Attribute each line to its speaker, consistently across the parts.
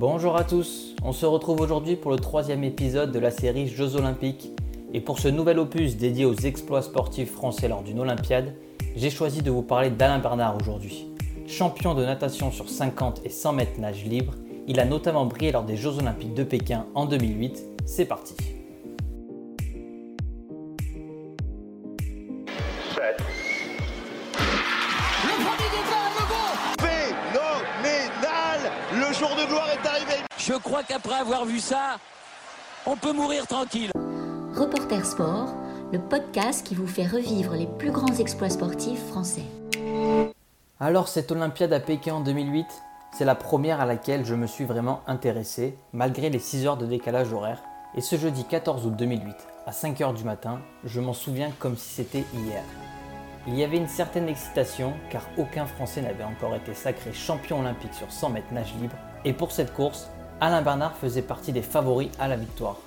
Speaker 1: Bonjour à tous, on se retrouve aujourd'hui pour le troisième épisode de la série Jeux Olympiques. Et pour ce nouvel opus dédié aux exploits sportifs français lors d'une Olympiade, j'ai choisi de vous parler d'Alain Bernard aujourd'hui. Champion de natation sur 50 et 100 mètres nage libre, il a notamment brillé lors des Jeux Olympiques de Pékin en 2008. C'est parti.
Speaker 2: Je crois qu'après avoir vu ça, on peut mourir tranquille.
Speaker 3: Reporter Sport, le podcast qui vous fait revivre les plus grands exploits sportifs français.
Speaker 1: Alors cette Olympiade à Pékin en 2008, c'est la première à laquelle je me suis vraiment intéressé, malgré les 6 heures de décalage horaire. Et ce jeudi 14 août 2008, à 5 heures du matin, je m'en souviens comme si c'était hier. Il y avait une certaine excitation car aucun Français n'avait encore été sacré champion olympique sur 100 mètres nage libre et pour cette course, Alain Bernard faisait partie des favoris à la victoire.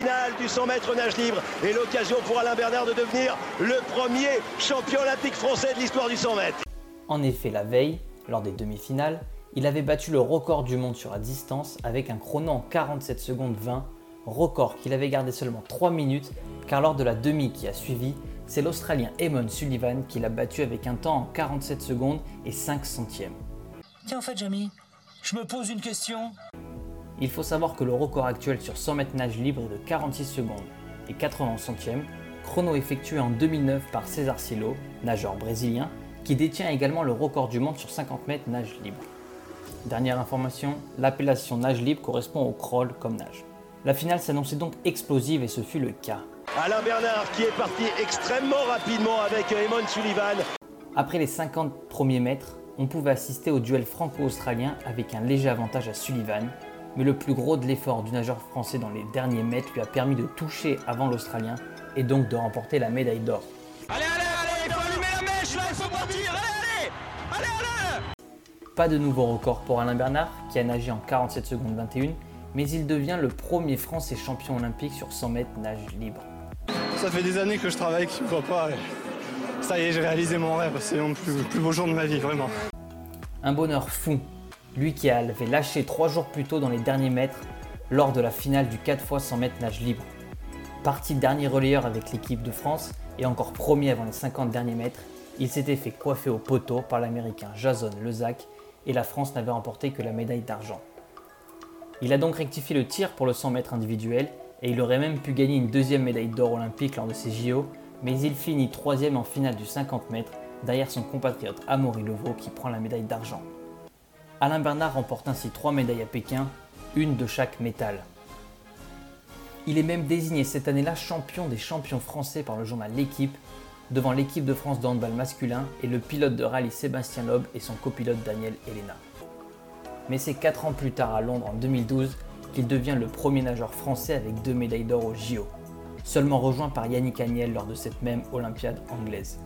Speaker 4: Finale du 100 mètres nage libre et l'occasion pour Alain Bernard de devenir le premier champion olympique français de l'histoire du 100 mètres.
Speaker 1: En effet, la veille, lors des demi-finales, il avait battu le record du monde sur la distance avec un chrono en 47 secondes 20, record qu'il avait gardé seulement 3 minutes car lors de la demi qui a suivi, c'est l'Australien Eamon Sullivan qui l'a battu avec un temps en 47 secondes et 5 centièmes.
Speaker 5: Tiens, en fait, Jamie, je me pose une question.
Speaker 1: Il faut savoir que le record actuel sur 100 mètres nage libre est de 46 secondes et 80 centièmes, chrono effectué en 2009 par César Cielo, nageur brésilien, qui détient également le record du monde sur 50 mètres nage libre. Dernière information, l'appellation nage libre correspond au crawl comme nage. La finale s'annonçait donc explosive et ce fut le cas.
Speaker 4: Alain Bernard qui est parti extrêmement rapidement avec Eamon Sullivan.
Speaker 1: Après les 50 premiers mètres, on pouvait assister au duel franco-australien avec un léger avantage à Sullivan, mais le plus gros de l'effort du nageur français dans les derniers mètres lui a permis de toucher avant l'Australien et donc de remporter la médaille d'or.
Speaker 2: Allez, allez, allez, il faut allumer la mèche là, il faut partir, allez, allez, allez, allez
Speaker 1: Pas de nouveau record pour Alain Bernard, qui a nagé en 47 secondes 21, mais il devient le premier Français champion olympique sur 100 mètres nage libre.
Speaker 6: Ça fait des années que je travaille, que je ne vois pas. Ça y est, j'ai réalisé mon rêve. C'est plus, plus beau jour de ma vie, vraiment.
Speaker 1: Un bonheur fou. Lui qui avait lâché trois jours plus tôt dans les derniers mètres lors de la finale du 4 x 100 mètres nage libre. Parti dernier relayeur avec l'équipe de France et encore premier avant les 50 derniers mètres, il s'était fait coiffer au poteau par l'américain Jason Lezac et la France n'avait remporté que la médaille d'argent. Il a donc rectifié le tir pour le 100 mètres individuel et il aurait même pu gagner une deuxième médaille d'or olympique lors de ces JO, mais il finit troisième en finale du 50 mètres derrière son compatriote Amaury Levaux qui prend la médaille d'argent. Alain Bernard remporte ainsi trois médailles à Pékin, une de chaque métal. Il est même désigné cette année-là champion des champions français par le journal L'équipe, devant l'équipe de France de handball masculin et le pilote de rallye Sébastien Loeb et son copilote Daniel Elena. Mais c'est 4 ans plus tard à Londres en 2012 qu'il devient le premier nageur français avec deux médailles d'or au JO, seulement rejoint par Yannick Agnel lors de cette même Olympiade anglaise.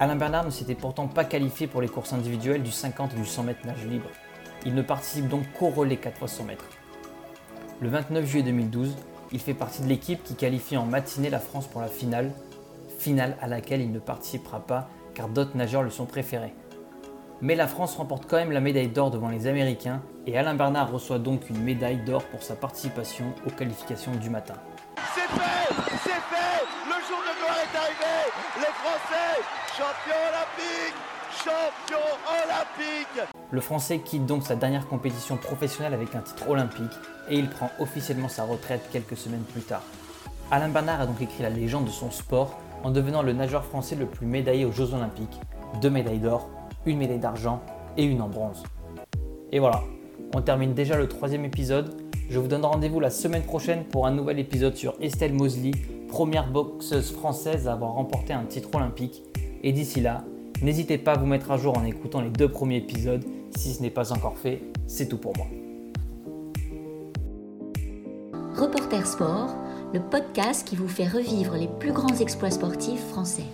Speaker 1: Alain Bernard ne s'était pourtant pas qualifié pour les courses individuelles du 50 et du 100 mètres nage libre. Il ne participe donc qu'au relais 4 x 100 mètres. Le 29 juillet 2012, il fait partie de l'équipe qui qualifie en matinée la France pour la finale, finale à laquelle il ne participera pas car d'autres nageurs lui sont préférés. Mais la France remporte quand même la médaille d'or devant les Américains et Alain Bernard reçoit donc une médaille d'or pour sa participation aux qualifications du matin.
Speaker 4: C'est fait C'est fait Le jour de gloire est arrivé Les Français, champions olympiques Champions olympiques
Speaker 1: Le Français quitte donc sa dernière compétition professionnelle avec un titre olympique et il prend officiellement sa retraite quelques semaines plus tard. Alain Bernard a donc écrit la légende de son sport en devenant le nageur français le plus médaillé aux Jeux olympiques, deux médailles d'or, une médaille d'argent et une en bronze. Et voilà, on termine déjà le troisième épisode. Je vous donne rendez-vous la semaine prochaine pour un nouvel épisode sur Estelle Mosley, première boxeuse française à avoir remporté un titre olympique. Et d'ici là, n'hésitez pas à vous mettre à jour en écoutant les deux premiers épisodes. Si ce n'est pas encore fait, c'est tout pour moi.
Speaker 3: Reporter Sport, le podcast qui vous fait revivre les plus grands exploits sportifs français.